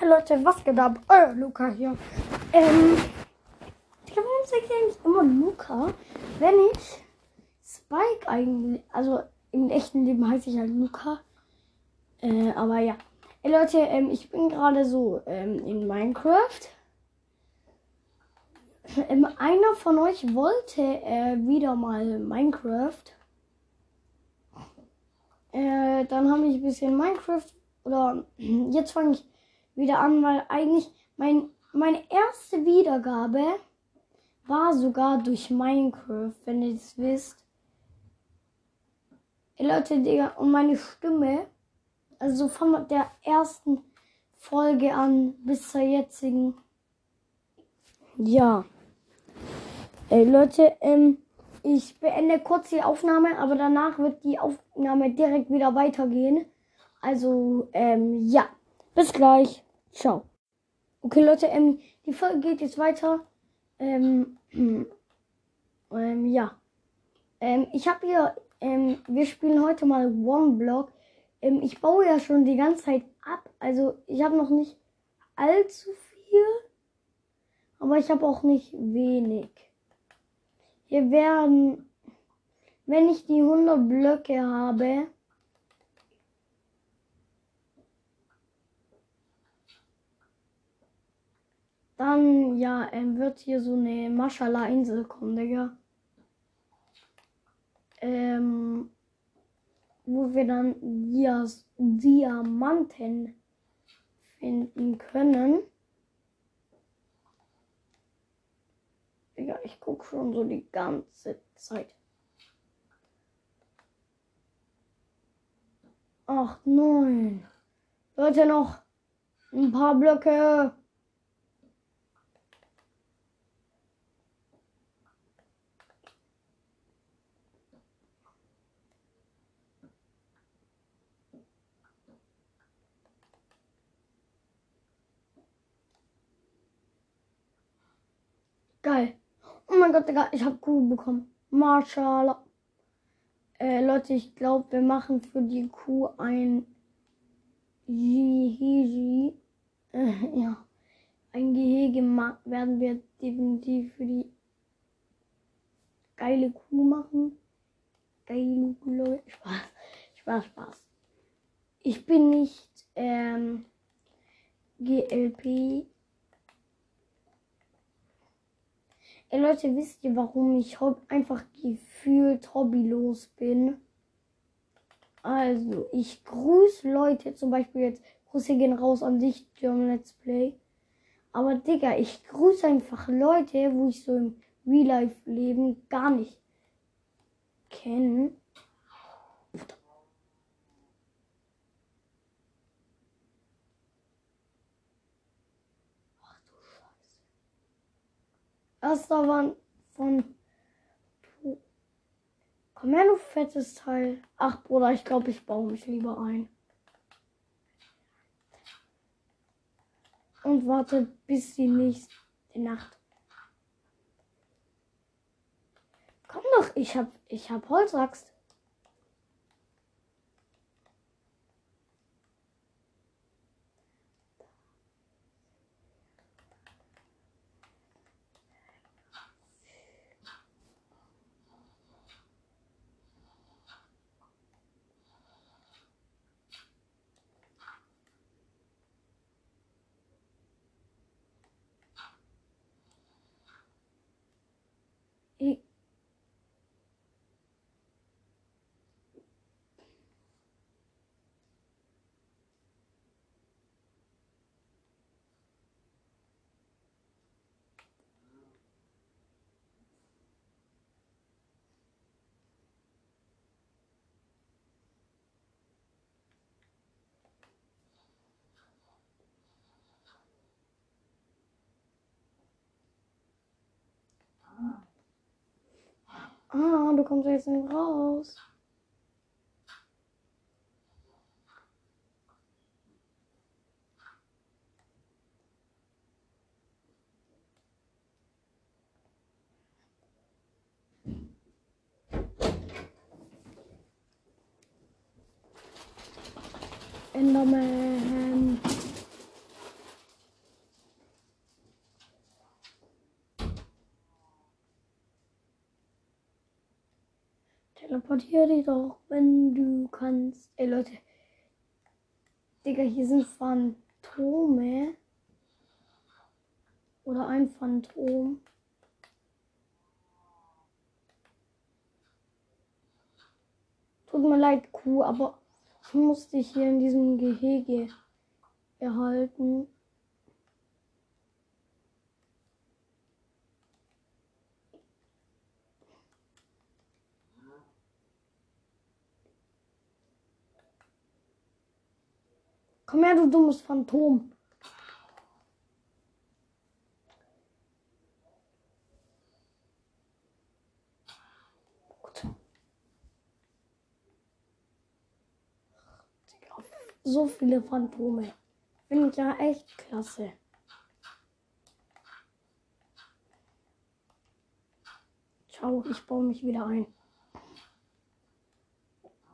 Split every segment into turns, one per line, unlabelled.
Hey Leute, was geht ab? Euer Luca hier. Ähm, ich glaube, warum sage ich eigentlich immer Luca, wenn ich Spike eigentlich, also im echten Leben heiße ich halt Luca. Äh, aber ja. Hey Leute, ähm, ich bin gerade so ähm, in Minecraft. Ähm, einer von euch wollte äh, wieder mal Minecraft. Äh, dann habe ich ein bisschen Minecraft oder jetzt fange ich wieder an, weil eigentlich mein, meine erste Wiedergabe war sogar durch Minecraft, wenn ihr es wisst. Ey, Leute, Digga, und meine Stimme, also von der ersten Folge an bis zur jetzigen. Ja. Ey, Leute, ähm, ich beende kurz die Aufnahme, aber danach wird die Aufnahme direkt wieder weitergehen. Also, ähm, ja. Bis gleich. Ciao. Okay, Leute, ähm, die Folge geht jetzt weiter. Ähm, ähm ja. Ähm, ich habe hier, ähm, wir spielen heute mal One Block. Ähm, ich baue ja schon die ganze Zeit ab. Also, ich habe noch nicht allzu viel. Aber ich habe auch nicht wenig. Hier werden, wenn ich die 100 Blöcke habe, dann ja, ähm, wird hier so eine Maschala-Insel kommen, Digga. Ähm, wo wir dann Dias, Diamanten finden können. Digga, ich guck schon so die ganze Zeit. Acht, neun. Leute, noch ein paar Blöcke. Geil. Oh mein Gott, Digga, ich hab Kuh bekommen. Mashallah. Äh, Leute, ich glaube, wir machen für die Kuh ein Gehege. Äh, ja. Ein Gehege werden wir definitiv für die geile Kuh machen. Geile Kuh, Spaß. Spaß, Spaß. Ich bin nicht ähm, GLP Ey Leute, wisst ihr, warum ich einfach gefühlt hobbylos bin? Also, ich grüße Leute, zum Beispiel jetzt, Grüße gehen raus an dich, German Let's Play. Aber Digga, ich grüße einfach Leute, wo ich so im Real-Life-Leben gar nicht kenne. War von. Komm her, du fettes Teil. Ach, Bruder, ich glaube, ich baue mich lieber ein. Und warte bis die nächste Nacht. Komm doch, ich hab, ich hab Holzaxt. Ah, du kommst jetzt nicht raus. Enderman. Teleportier dich doch, wenn du kannst. Ey Leute. Digga, hier sind Phantome. Oder ein Phantom. Tut mir leid, Kuh, aber ich muss dich hier in diesem Gehege erhalten. Komm her, du dummes Phantom. So viele Phantome. Finde ich ja echt klasse. Ciao, ich baue mich wieder ein.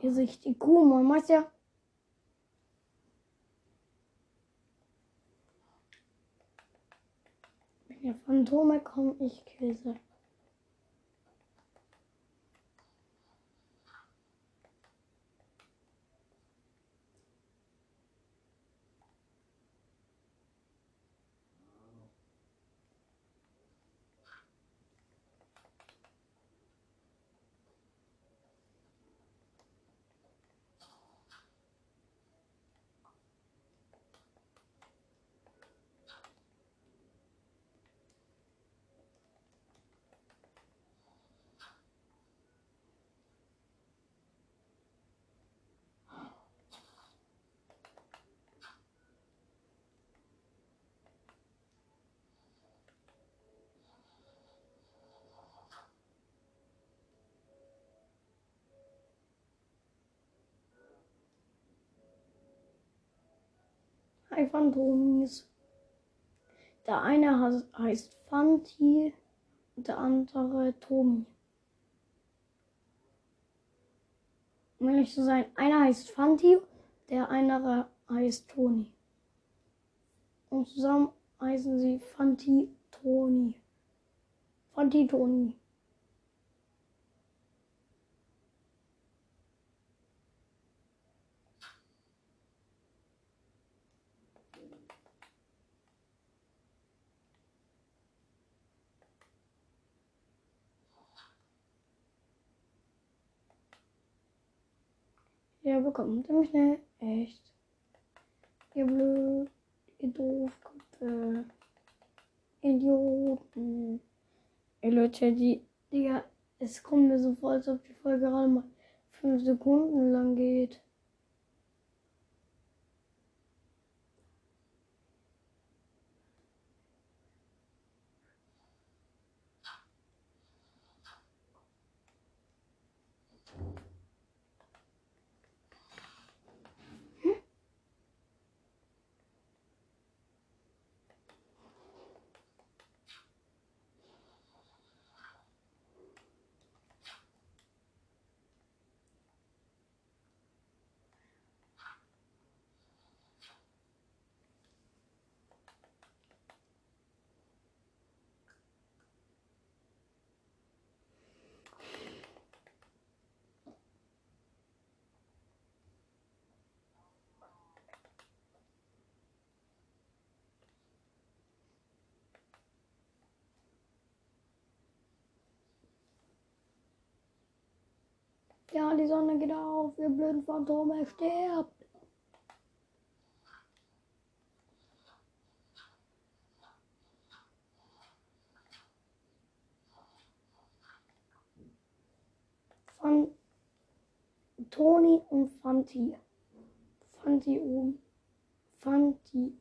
Hier sehe ich die Kuh, man weiß ja. Hier Phantome kommen, ich Käse. Hi Phantomis. Der eine heißt Fanti und der andere Tomi. Um ehrlich zu sein, einer heißt Fanti, der andere heißt Toni. Und zusammen heißen sie Fanti Toni. Fanti Toni. Ja, bekommt nämlich ne? Echt. Ihr blöd, ihr Doofköpfe. Idioten. Ey Leute, die, Digga, es kommt mir so vor, als ob die Folge gerade mal 5 Sekunden lang geht. Ja, die Sonne geht auf, ihr blöden Phantome, sterbt. Von Toni und Fanti. Fanti oben. Fanti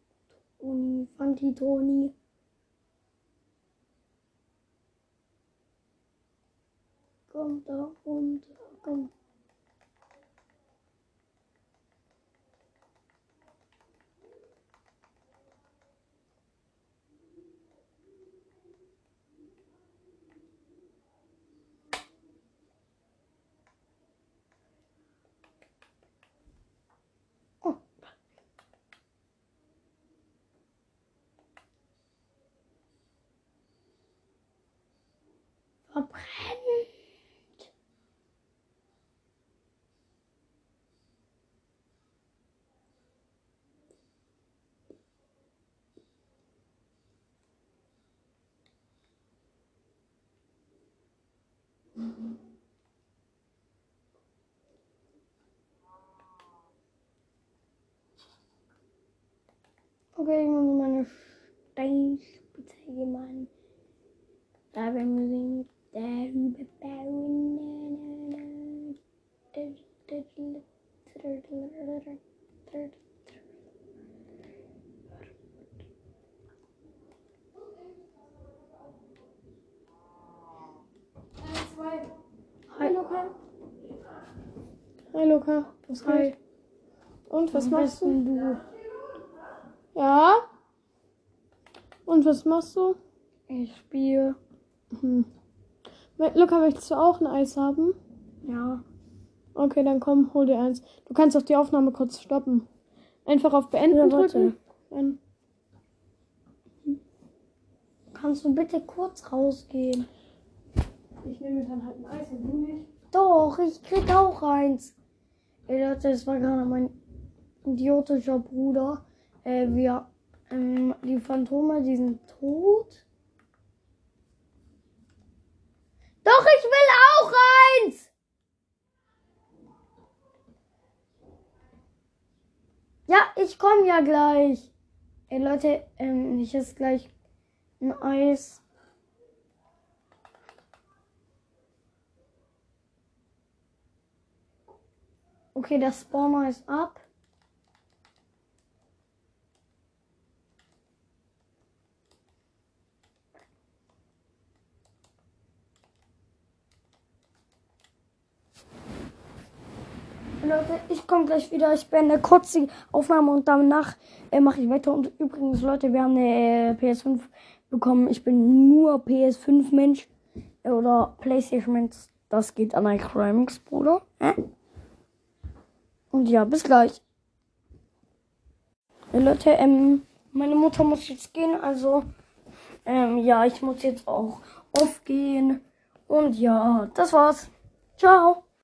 Toni. Fanti Toni. Komm da runter, komm. og Okay, ich muss meine Steinspitze hier machen. Da werden wir sehen. Darüber bauen.
Hi Luca. Hi Luca. Was
Hi.
Und was machst du?
du?
Ja. Und was machst du?
Ich spiele.
Hm. Luca, möchtest du auch ein Eis haben?
Ja.
Okay, dann komm, hol dir eins. Du kannst auch die Aufnahme kurz stoppen. Einfach auf Beenden
Ja,
drücken. Dann.
Kannst du bitte kurz rausgehen?
Ich nehme dann halt ein Eis und du nicht.
Doch, ich krieg auch eins. Ey Leute, das war gerade mein idiotischer Bruder. Äh, wir, ähm, die Phantome, die sind tot. Doch, ich will auch eins! Ja, ich komme ja gleich. Ey Leute, ähm, ich esse gleich ein Eis. Okay, der Spawner ist ab. Leute, ich komme gleich wieder. Ich beende kurz die Aufnahme und danach äh, mache ich weiter. Und übrigens, Leute, wir haben eine äh, PS5 bekommen. Ich bin nur PS5-Mensch äh, oder PlayStation-Mensch. Das geht an ein Crimix, Bruder. Und ja, bis gleich. Ja, Leute, ähm, meine Mutter muss jetzt gehen, also ähm, ja, ich muss jetzt auch aufgehen. Und ja, das war's. Ciao.